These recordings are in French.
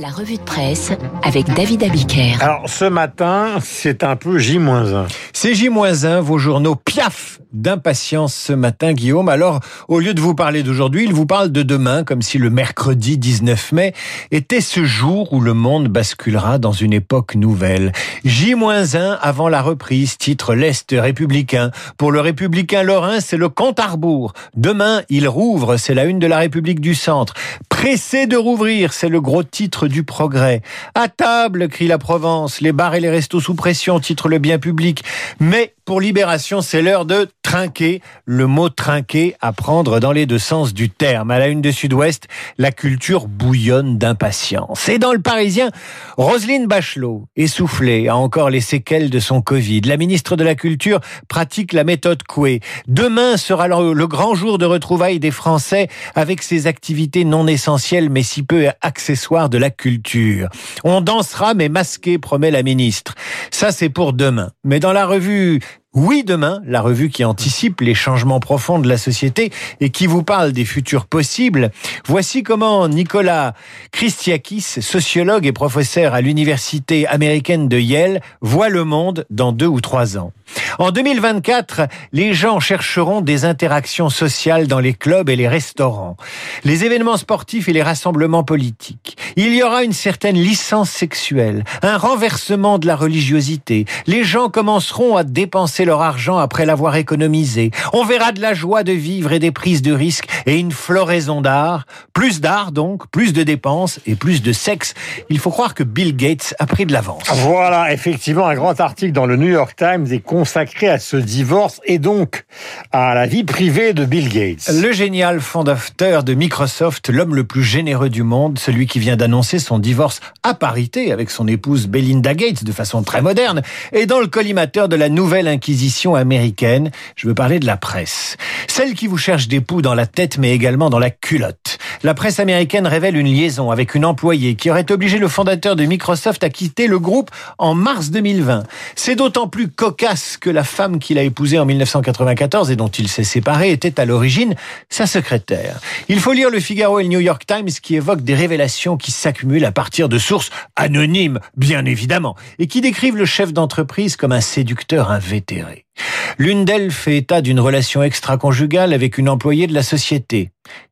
La revue de presse avec David Abiker. Alors ce matin, c'est un peu J-1. C'est J-1, vos journaux piaf d'impatience ce matin, Guillaume. Alors, au lieu de vous parler d'aujourd'hui, il vous parle de demain, comme si le mercredi 19 mai était ce jour où le monde basculera dans une époque nouvelle. J-1 avant la reprise, titre l'Est républicain. Pour le républicain lorrain, c'est le compte à rebours. Demain, il rouvre, c'est la une de la République du Centre. Pressé de rouvrir, c'est le gros titre du progrès. À table, crie la Provence, les bars et les restos sous pression, titre le bien public. Mais pour Libération, c'est l'heure de trinquer. Le mot trinquer à prendre dans les deux sens du terme. À la une de Sud-Ouest, la culture bouillonne d'impatience. Et dans le Parisien, Roselyne Bachelot, essoufflée, a encore les séquelles de son Covid. La ministre de la Culture pratique la méthode Coué. Demain sera le grand jour de retrouvailles des Français avec ses activités non essentielles mais si peu accessoires de la culture. On dansera mais masqué, promet la ministre. Ça, c'est pour demain. Mais dans la revue oui demain, la revue qui anticipe les changements profonds de la société et qui vous parle des futurs possibles. Voici comment Nicolas Christiakis, sociologue et professeur à l'université américaine de Yale, voit le monde dans deux ou trois ans. En 2024, les gens chercheront des interactions sociales dans les clubs et les restaurants, les événements sportifs et les rassemblements politiques. Il y aura une certaine licence sexuelle, un renversement de la religiosité. Les gens commenceront à dépenser leur argent après l'avoir économisé. On verra de la joie de vivre et des prises de risques et une floraison d'art. Plus d'art donc, plus de dépenses et plus de sexe. Il faut croire que Bill Gates a pris de l'avance. Voilà, effectivement, un grand article dans le New York Times est consacré à ce divorce et donc à la vie privée de Bill Gates. Le génial fondateur de Microsoft, l'homme le plus généreux du monde, celui qui vient d'annoncer son divorce à parité avec son épouse Belinda Gates de façon très moderne, est dans le collimateur de la nouvelle inquisition américaine. Je veux parler de la presse. Celle qui vous cherche des poux dans la tête mais également dans la culotte. La presse américaine révèle une liaison avec une employée qui aurait obligé le fondateur de Microsoft à quitter le groupe en mars 2020. C'est d'autant plus cocasse que la femme qu'il a épousée en 1994 et dont il s'est séparé était à l'origine sa secrétaire. Il faut lire le Figaro et le New York Times qui évoquent des révélations qui s'accumulent à partir de sources anonymes, bien évidemment, et qui décrivent le chef d'entreprise comme un séducteur invétéré. L'une d'elles fait état d'une relation extra-conjugale avec une employée de la société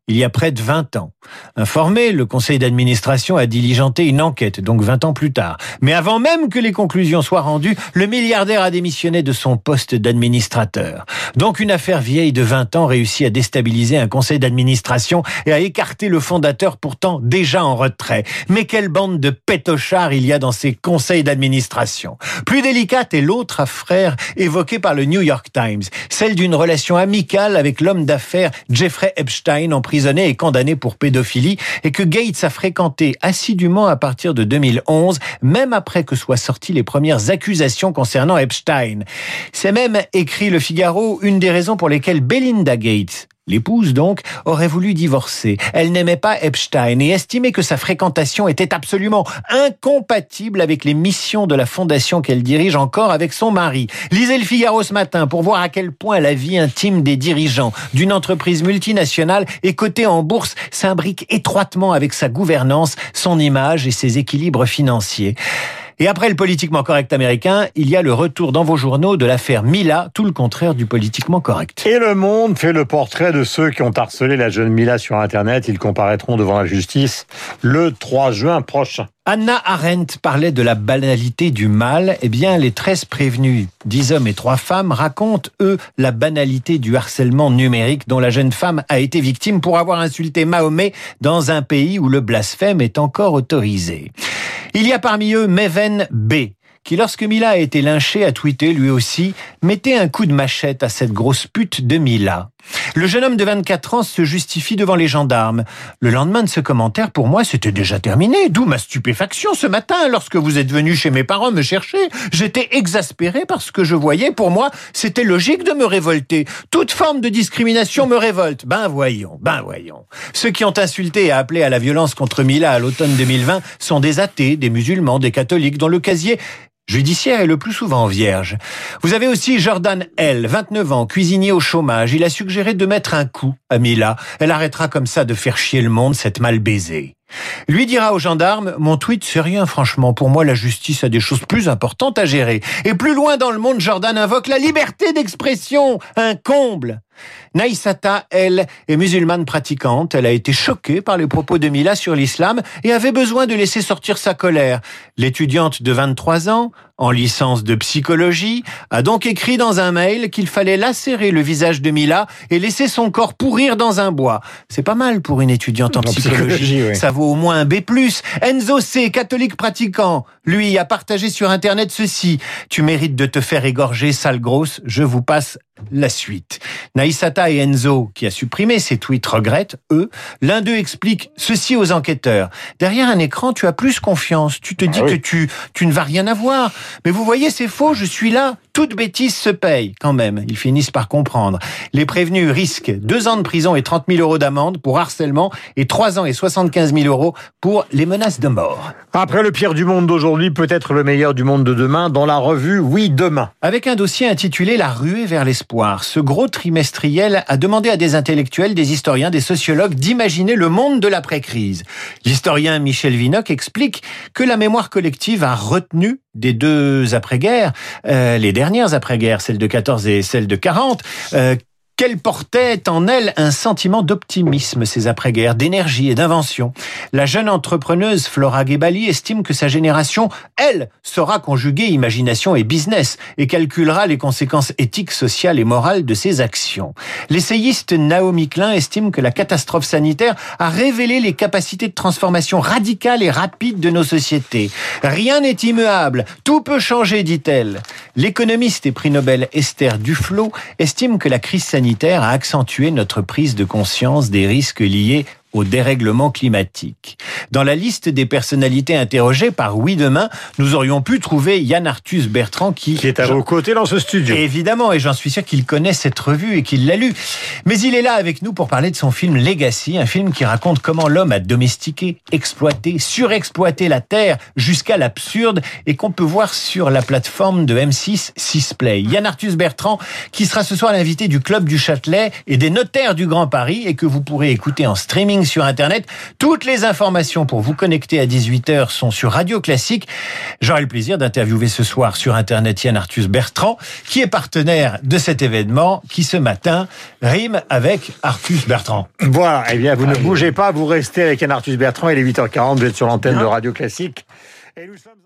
il y a près de 20 ans. Informé, le conseil d'administration a diligenté une enquête, donc 20 ans plus tard. Mais avant même que les conclusions soient rendues, le milliardaire a démissionné de son poste d'administrateur. Donc une affaire vieille de 20 ans réussit à déstabiliser un conseil d'administration et à écarter le fondateur pourtant déjà en retrait. Mais quelle bande de pétochards il y a dans ces conseils d'administration? Plus délicate est l'autre affaire évoquée par le New York Times, celle d'une relation amicale avec l'homme d'affaires Jeffrey Epstein emprisonné et condamné pour pédophilie et que Gates a fréquenté assidûment à partir de 2011, même après que soient sorties les premières accusations concernant Epstein. C'est même, écrit le Figaro, une des raisons pour lesquelles Belinda Gates L'épouse, donc, aurait voulu divorcer. Elle n'aimait pas Epstein et estimait que sa fréquentation était absolument incompatible avec les missions de la fondation qu'elle dirige encore avec son mari. Lisez le Figaro ce matin pour voir à quel point la vie intime des dirigeants d'une entreprise multinationale et cotée en bourse s'imbrique étroitement avec sa gouvernance, son image et ses équilibres financiers. Et après le politiquement correct américain, il y a le retour dans vos journaux de l'affaire Mila, tout le contraire du politiquement correct. Et le monde fait le portrait de ceux qui ont harcelé la jeune Mila sur Internet. Ils comparaîtront devant la justice le 3 juin prochain. Anna Arendt parlait de la banalité du mal. Eh bien, les 13 prévenus, 10 hommes et 3 femmes, racontent, eux, la banalité du harcèlement numérique dont la jeune femme a été victime pour avoir insulté Mahomet dans un pays où le blasphème est encore autorisé. Il y a parmi eux Meven B, qui lorsque Mila a été lynché a tweeté lui aussi « Mettez un coup de machette à cette grosse pute de Mila ». Le jeune homme de 24 ans se justifie devant les gendarmes. Le lendemain de ce commentaire, pour moi, c'était déjà terminé, d'où ma stupéfaction ce matin lorsque vous êtes venu chez mes parents me chercher. J'étais exaspéré parce que je voyais, pour moi, c'était logique de me révolter. Toute forme de discrimination me révolte. Ben voyons, ben voyons. Ceux qui ont insulté et appelé à la violence contre Mila à l'automne 2020 sont des athées, des musulmans, des catholiques, dont le casier judiciaire et le plus souvent vierge. Vous avez aussi Jordan L, 29 ans, cuisinier au chômage. Il a suggéré de mettre un coup à Mila. Elle arrêtera comme ça de faire chier le monde, cette mal baisée. Lui dira aux gendarmes, mon tweet c'est rien franchement, pour moi la justice a des choses plus importantes à gérer. Et plus loin dans le monde, Jordan invoque la liberté d'expression, un comble. Naïsata, elle, est musulmane pratiquante. Elle a été choquée par les propos de Mila sur l'islam et avait besoin de laisser sortir sa colère. L'étudiante de 23 ans, en licence de psychologie, a donc écrit dans un mail qu'il fallait lacérer le visage de Mila et laisser son corps pourrir dans un bois. C'est pas mal pour une étudiante en, psychologie. Ça vaut au moins un B+. Enzo C, catholique pratiquant, lui a partagé sur internet ceci. Tu mérites de te faire égorger, sale grosse. Je vous passe la suite. Naïsata et Enzo, qui a supprimé ces tweets, regrettent, eux. L'un d'eux explique ceci aux enquêteurs. Derrière un écran, tu as plus confiance. Tu te dis ah que tu, tu ne vas rien avoir. Mais vous voyez, c'est faux, je suis là. Toute bêtise se paye, quand même. Ils finissent par comprendre. Les prévenus risquent deux ans de prison et 30 000 euros d'amende pour harcèlement et trois ans et 75 000 euros pour les menaces de mort. Après le pire du monde d'aujourd'hui, peut-être le meilleur du monde de demain, dans la revue Oui Demain. Avec un dossier intitulé La ruée vers l'espoir, ce gros trimestriel a demandé à des intellectuels, des historiens, des sociologues d'imaginer le monde de l'après-crise. L'historien Michel Vinocq explique que la mémoire collective a retenu des deux après-guerres, euh, les dernières après-guerres, celles de 14 et celles de 40, euh, qu'elle portait en elle un sentiment d'optimisme ces après-guerres, d'énergie et d'invention. La jeune entrepreneuse Flora Gebali estime que sa génération, elle, saura conjuguer imagination et business et calculera les conséquences éthiques, sociales et morales de ses actions. L'essayiste Naomi Klein estime que la catastrophe sanitaire a révélé les capacités de transformation radicale et rapide de nos sociétés. Rien n'est immuable, tout peut changer, dit-elle. L'économiste et prix Nobel Esther Duflo estime que la crise sanitaire a accentué notre prise de conscience des risques liés au dérèglement climatique. Dans la liste des personnalités interrogées par Oui Demain, nous aurions pu trouver Yann Arthus Bertrand qui... Qui est à vos côtés dans ce studio. Évidemment, et j'en suis sûr qu'il connaît cette revue et qu'il l'a lu. Mais il est là avec nous pour parler de son film Legacy, un film qui raconte comment l'homme a domestiqué, exploité, surexploité la Terre jusqu'à l'absurde et qu'on peut voir sur la plateforme de M6 Sisplay. Yann Arthus Bertrand, qui sera ce soir l'invité du Club du Châtelet et des notaires du Grand Paris et que vous pourrez écouter en streaming sur Internet. Toutes les informations pour vous connecter à 18h sont sur Radio Classique. J'aurai le plaisir d'interviewer ce soir sur Internet Yann Arthus Bertrand, qui est partenaire de cet événement, qui ce matin rime avec Arthus Bertrand. Voilà, eh bien vous ne bougez pas, vous restez avec Yann Arthus Bertrand, il est 8h40, vous êtes sur l'antenne de Radio Classique. Et nous sommes